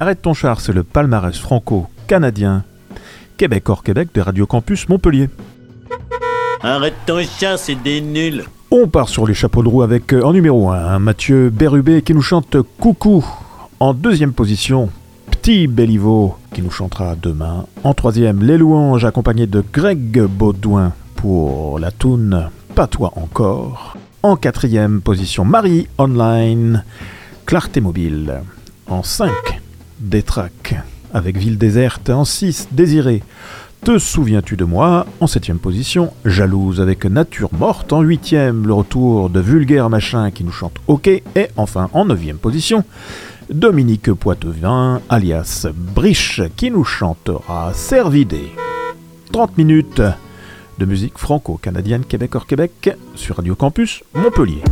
Arrête ton char, c'est le palmarès franco-canadien. Québec hors Québec de Radio Campus Montpellier. Arrête ton char, c'est des nuls. On part sur les chapeaux de roue avec euh, en numéro 1 Mathieu Bérubé qui nous chante Coucou. En deuxième position, Petit Béliveau qui nous chantera demain. En troisième, Les Louanges accompagné de Greg Baudouin pour la toune Pas toi encore. En quatrième position, Marie Online, Clarté Mobile. En 5, Détrac avec Ville Déserte. En 6, Désiré. Te souviens-tu de moi En septième position, Jalouse avec Nature Morte. En huitième, le retour de Vulgaire Machin qui nous chante OK. Et enfin, en neuvième position, Dominique Poitevin, alias Briche, qui nous chantera Servidé. 30 minutes de musique franco-canadienne Québec hors Québec sur Radio Campus Montpellier.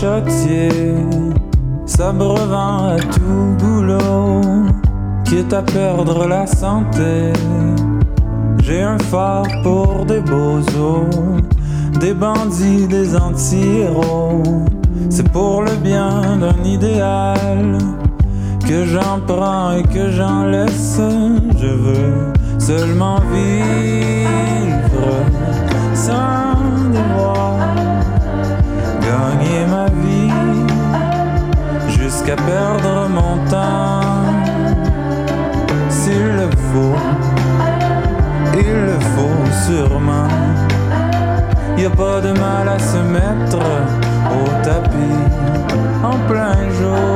Châtiers, s'abreuvant à tout boulot, quitte à perdre la santé. J'ai un phare pour des beaux des bandits, des anti-héros. C'est pour le bien d'un idéal que j'en prends et que j'en laisse. Je veux seulement vivre perdre mon temps. S'il le faut, il le faut sûrement. Y a pas de mal à se mettre au tapis en plein jour,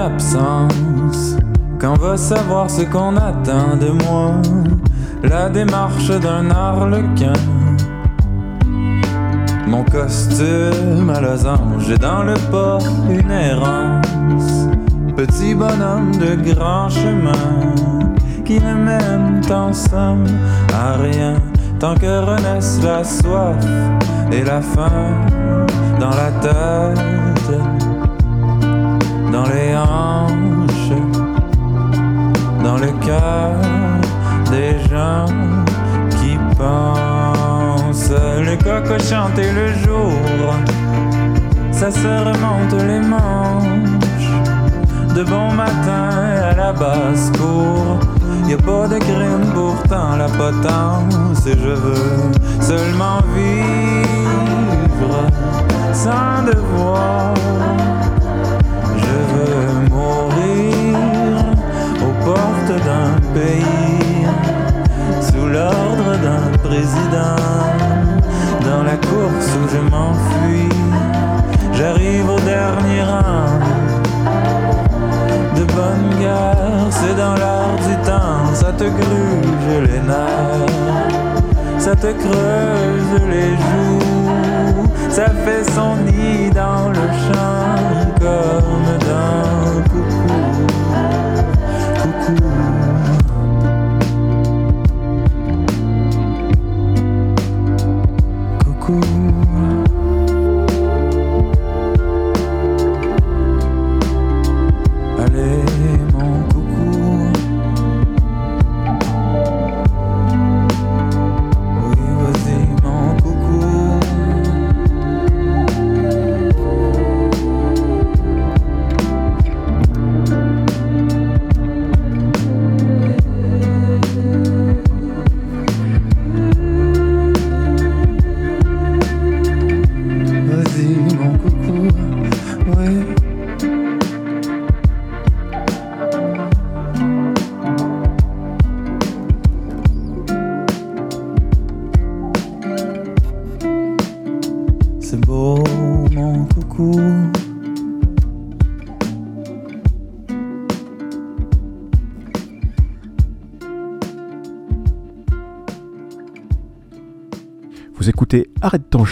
absence. Quand va savoir ce qu'on attend de moi, la démarche d'un arlequin. Mon costume à losange dans le pas une errance. Petit bonhomme de grand chemin qui ne mène en somme à rien tant que renaissent la soif et la faim dans la tête dans les hanches, dans le cœur des gens qui pensent. Le coq chanter le jour, ça se remonte les manches. De bon matin à la basse-cour, y a pas de crime pourtant la potence. Et je veux seulement vivre sans devoir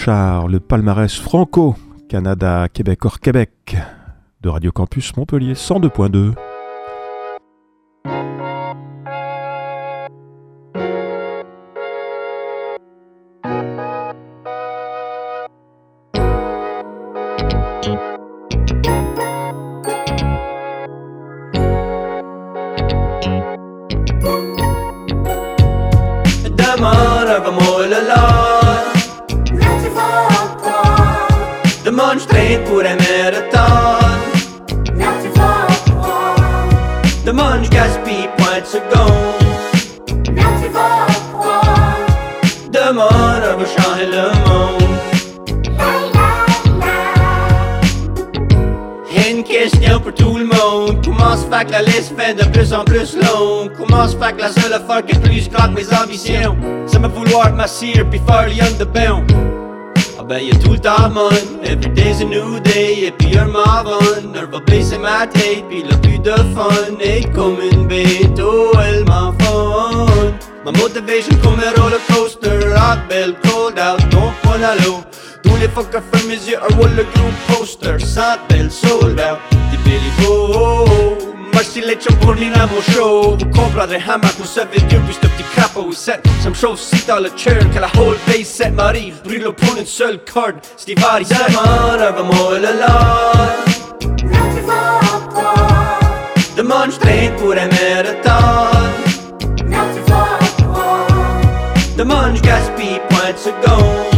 Le palmarès franco, Canada, Québec hors Québec, de Radio Campus Montpellier 102.2. de bain. Ah ben y'a tout every day's a new day, et puis un marron, elle va baisser ma tête, puis le plus de fun, est comme une bête, oh elle m'en fun. Ma motivation comme un roller coaster, hot bell, cold out, point à l'eau. Tous les fuckers ferment mes yeux, un wall le group poster, sans belle, sold out, des Billy Bo. Merci les pour à mon show Vous comprendrez hamac, vous savez Dieu puis ce petit crapaud set Ça me chauffe si dans le chair que la whole base set m'arrive Brûle pour une seule corde, c'est des varies Demande un moi le lot Demande je traîne pour un marathon Demande je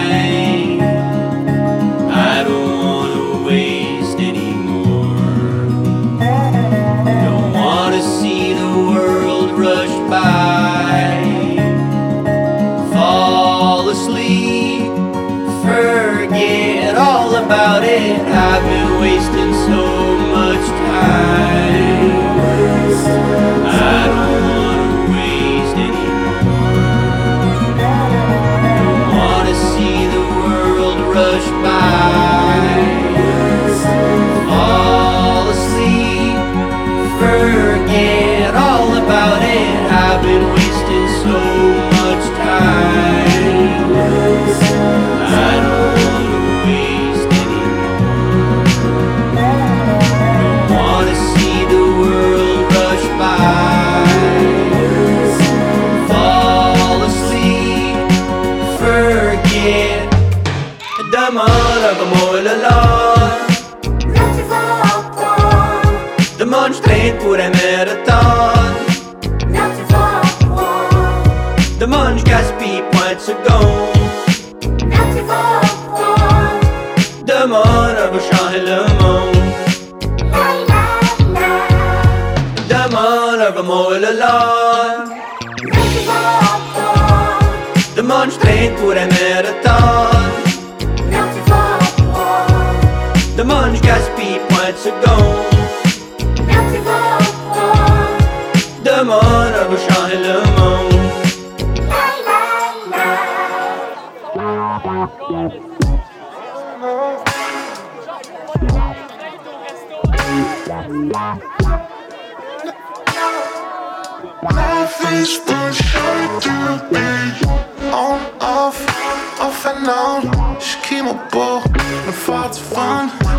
demande à vous changer le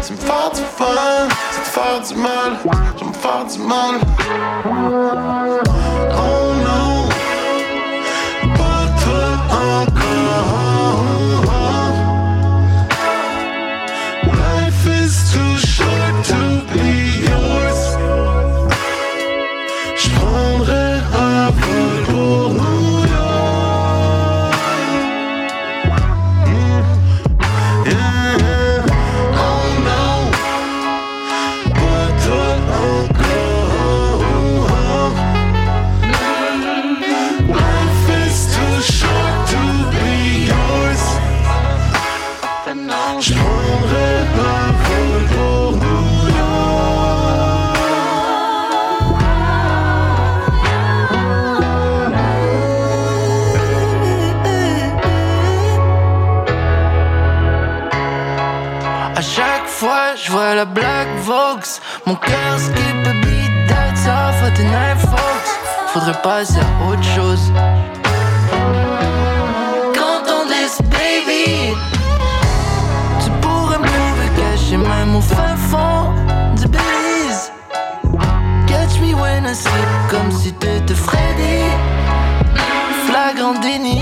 Some fan, are fun. Some fan, are man, Some fan, are man. Oh no. Vois la Black Vox, mon cœur skip a beat, that's off at night Fox. Faudrait passer à autre chose. Quand on laisse baby, tu pourrais me trouver caché même au fin fond du Belize. Catch me when I sleep, comme si t'étais Freddy. Flagrant déni,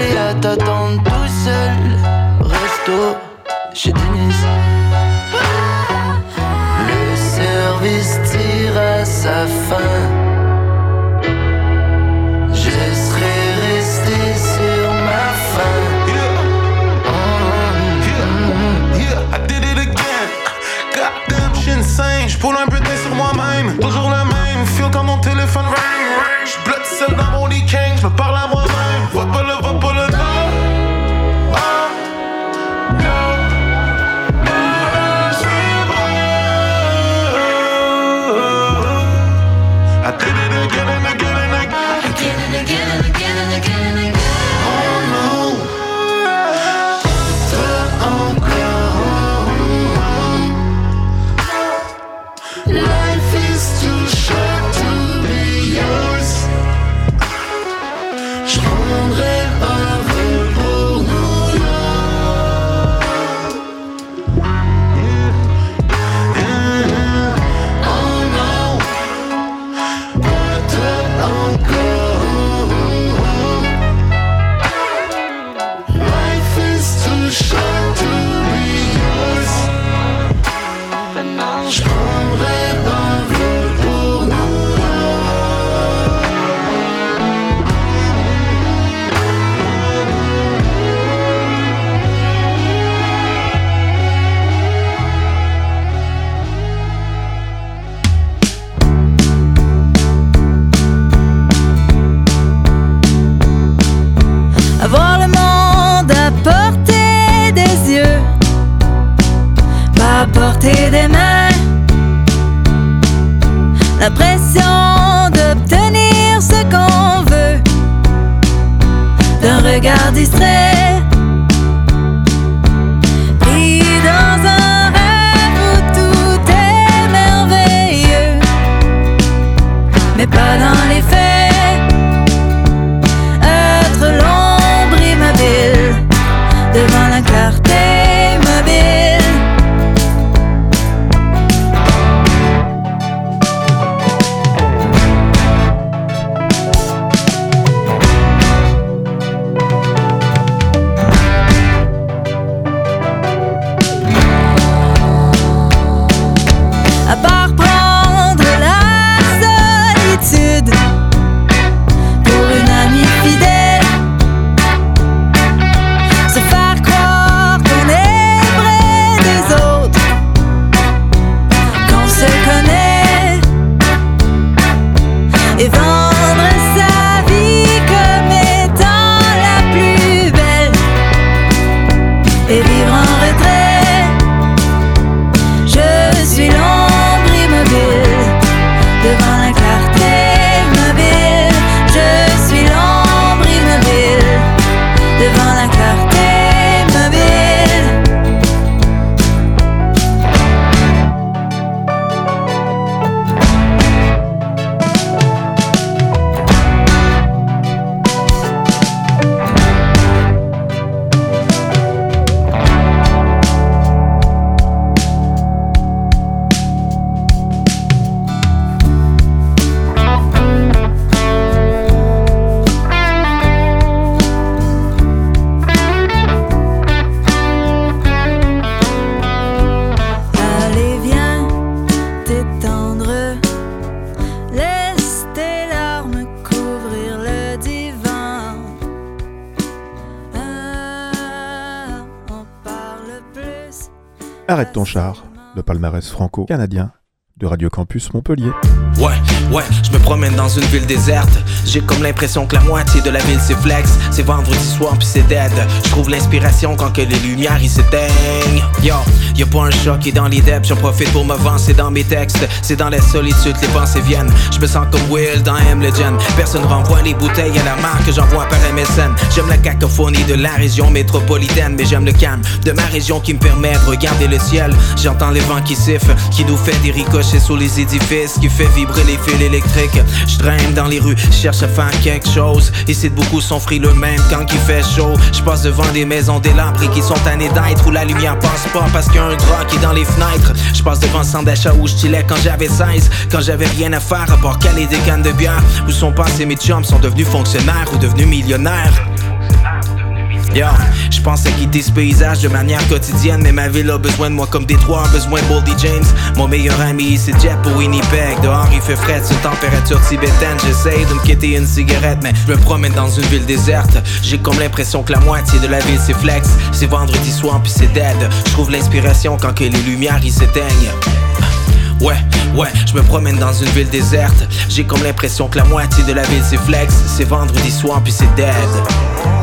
et à t'attendre tout seul. Resto Denise. Le service tire à sa fin. Je serai resté sur ma faim. I did it again. J'suis insane. J'poule un peu sur moi-même. Toujours le même. Feel quand mon téléphone ring, ring. J'blotte celle dans mon lit parle devant franco-canadien de Radio Campus Montpellier. Ouais, Ouais, je me promène dans une ville déserte. J'ai comme l'impression que la moitié de la ville c'est flex. C'est vendredi soir puis c'est dead. Je trouve l'inspiration quand que les lumières ils s'éteignent. Yo, y'a pas un chat qui est dans les depths. J'en profite pour m'avancer dans mes textes. C'est dans la solitude les pensées viennent. Je me sens comme Will dans M Legend. Personne renvoie les bouteilles à la marque que j'envoie par MSN. J'aime la cacophonie de la région métropolitaine, mais j'aime le calme de ma région qui me permet de regarder le ciel. J'entends les vents qui sifflent, qui nous fait des ricochets sous les édifices, qui fait vibrer les fils électriques. Je traîne dans les rues, cherche à faire quelque chose. Ici beaucoup sont frileux même quand il fait chaud. Je passe devant des maisons délabrées qui sont tannées d'être où la lumière passe pas parce qu'il y a un drap qui est dans les fenêtres. Je passe devant le centre d'achat où je quand j'avais 16, quand j'avais rien à faire à part caler des cannes de bière. Où sont passés mes chums, sont devenus fonctionnaires ou devenus millionnaires? Je pense à quitter ce paysage de manière quotidienne, mais ma ville a besoin de moi comme Détroit a besoin de Boldy James. Mon meilleur ami, c'est Jet pour Winnipeg. Dehors, il fait frais, c'est température tibétaine. J'essaye de me quitter une cigarette, mais je me promène dans une ville déserte. J'ai comme l'impression que la moitié de la ville c'est flex. C'est vendredi soir, puis c'est dead. Je trouve l'inspiration quand que les lumières ils s'éteignent. Ouais, ouais, je me promène dans une ville déserte. J'ai comme l'impression que la moitié de la ville c'est flex. C'est vendredi soir, puis c'est dead.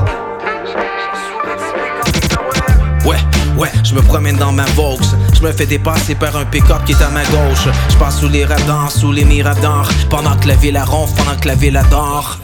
Ouais, je me promène dans ma Vaux. Je me fais dépasser par un pick-up qui est à ma gauche. Je passe sous les radars, sous les miradors. Pendant que la ville ronfle, pendant que la ville adore.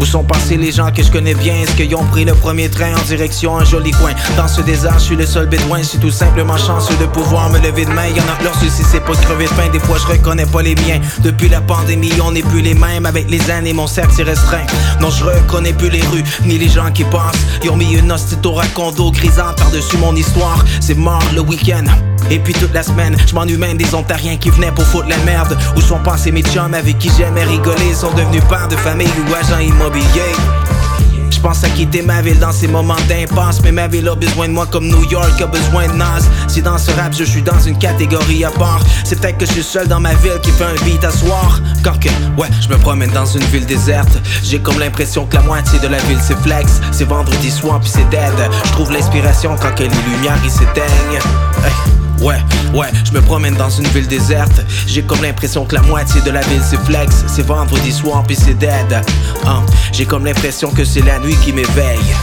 Où sont passés les gens que je connais bien? Est-ce qu'ils ont pris le premier train en direction un joli coin? Dans ce désert, je suis le seul bédouin Je suis tout simplement chanceux de pouvoir me lever de main. Y'en a leur souci c'est pas de crever de faim. Des fois je reconnais pas les miens. Depuis la pandémie on n'est plus les mêmes. Avec les années mon cercle s'est restreint. Non je reconnais plus les rues Ni les gens qui passent. Ils ont mis une hostie au racondo Grisant par-dessus mon histoire. C'est mort le week-end et puis toute la semaine, je m'ennuie même des Ontariens qui venaient pour foutre la merde. Où sont passés mes chums avec qui j'aimais rigoler, sont devenus pères de famille ou agents immobiliers. Je pense à quitter ma ville dans ces moments d'impasse. Mais ma ville a besoin de moi comme New York a besoin de Nas. Si dans ce rap je suis dans une catégorie à part C'est peut-être que je suis seul dans ma ville qui fait un beat à soir. Quand que, ouais, je me promène dans une ville déserte. J'ai comme l'impression que la moitié de la ville c'est flex. C'est vendredi soir puis c'est dead. Je trouve l'inspiration quand que les lumières ils s'éteignent. Ouais, ouais, je me promène dans une ville déserte. J'ai comme l'impression que la moitié de la ville c'est flex. C'est vendredi soir puis c'est dead. Hein, J'ai comme l'impression que c'est la nuit qui m'éveille.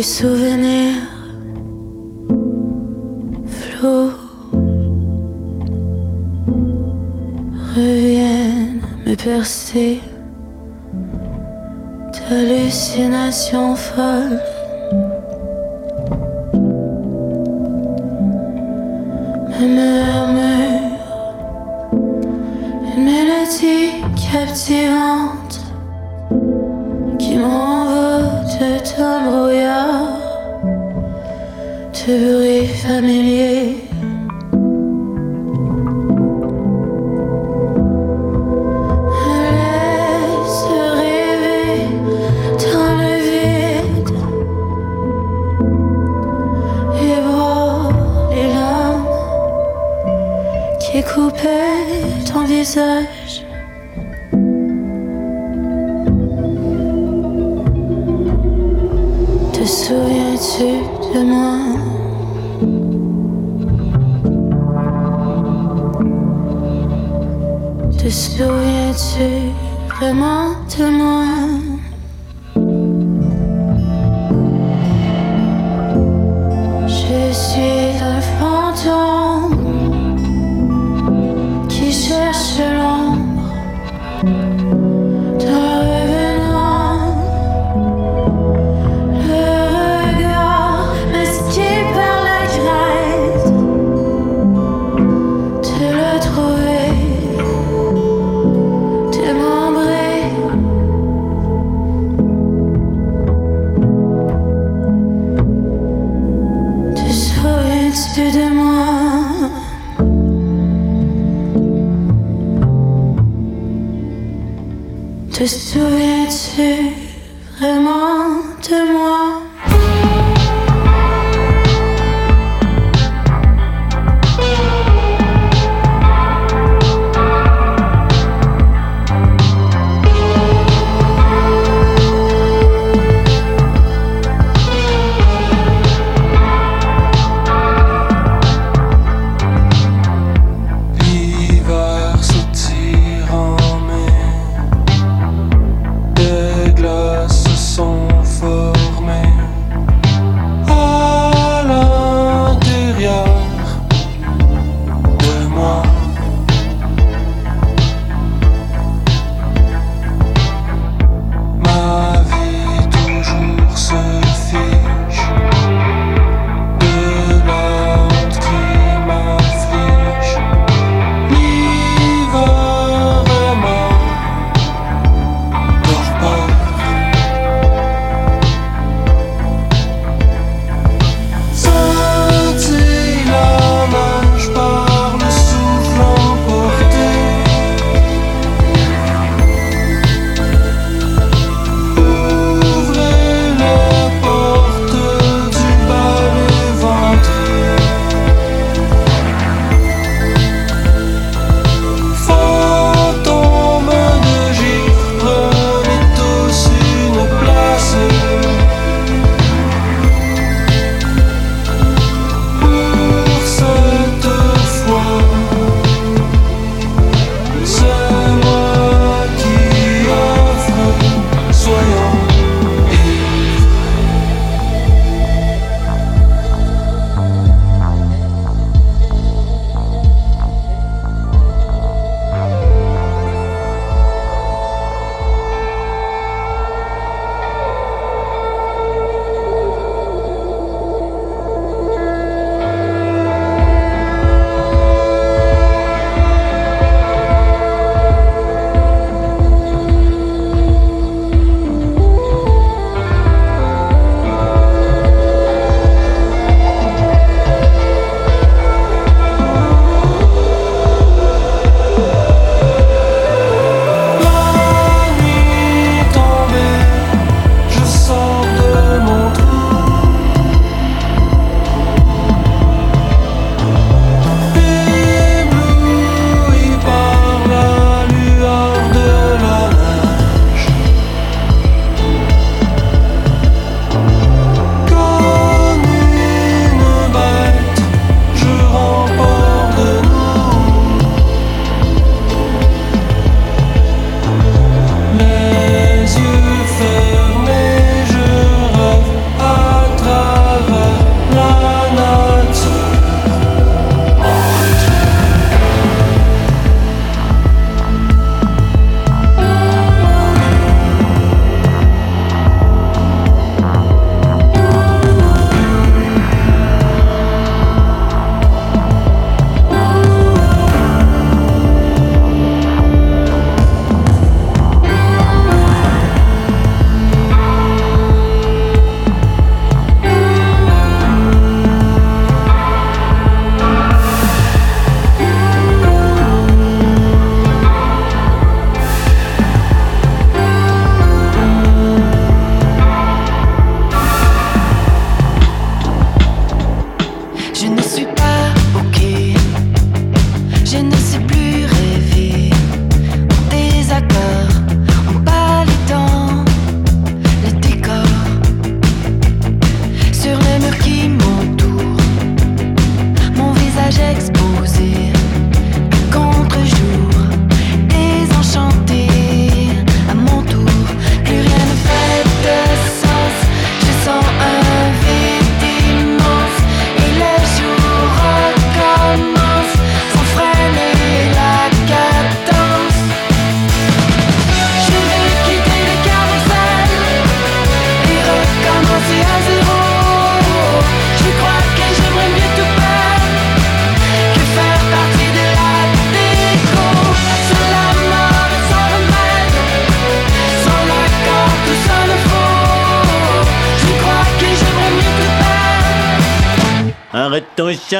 Les souvenirs flous reviennent me percer d'hallucinations folles. Me murmure une mélodie captivante te verrai familier.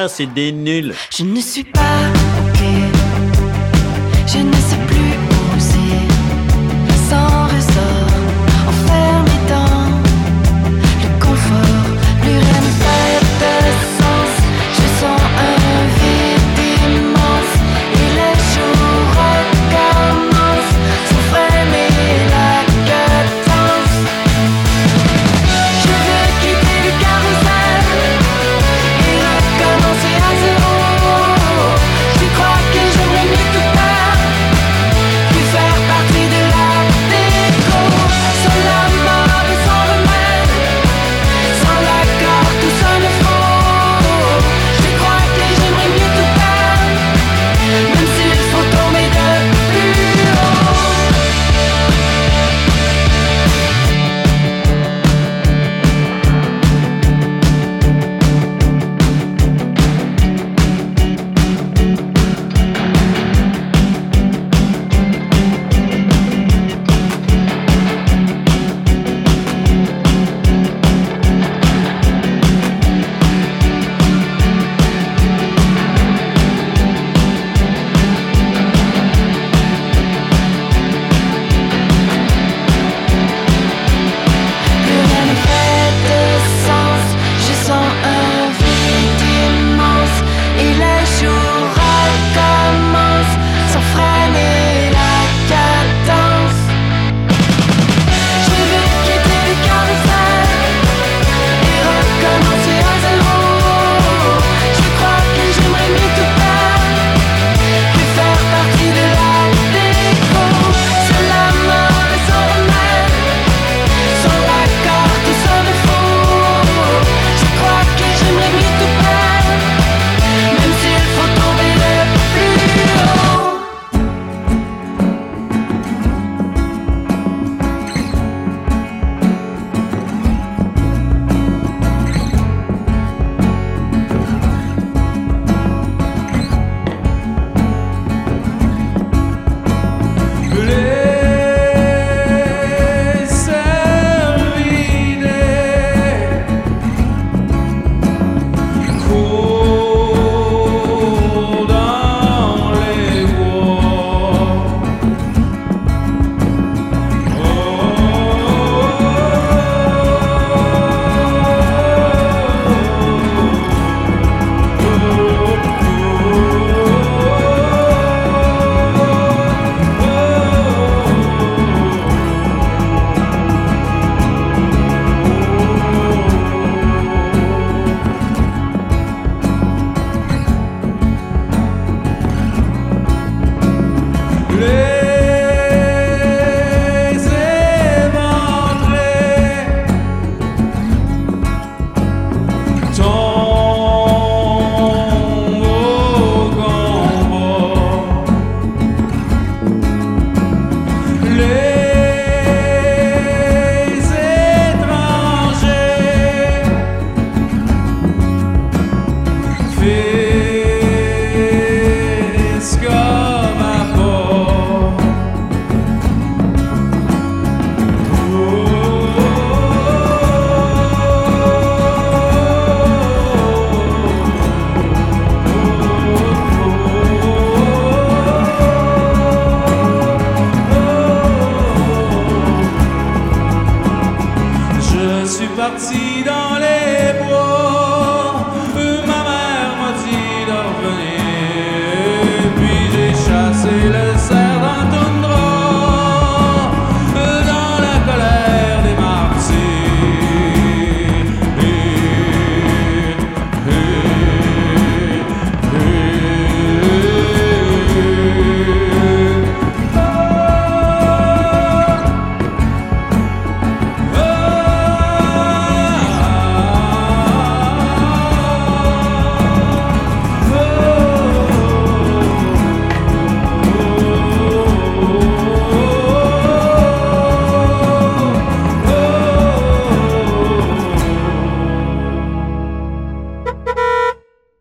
C'est des nuls. Je ne suis pas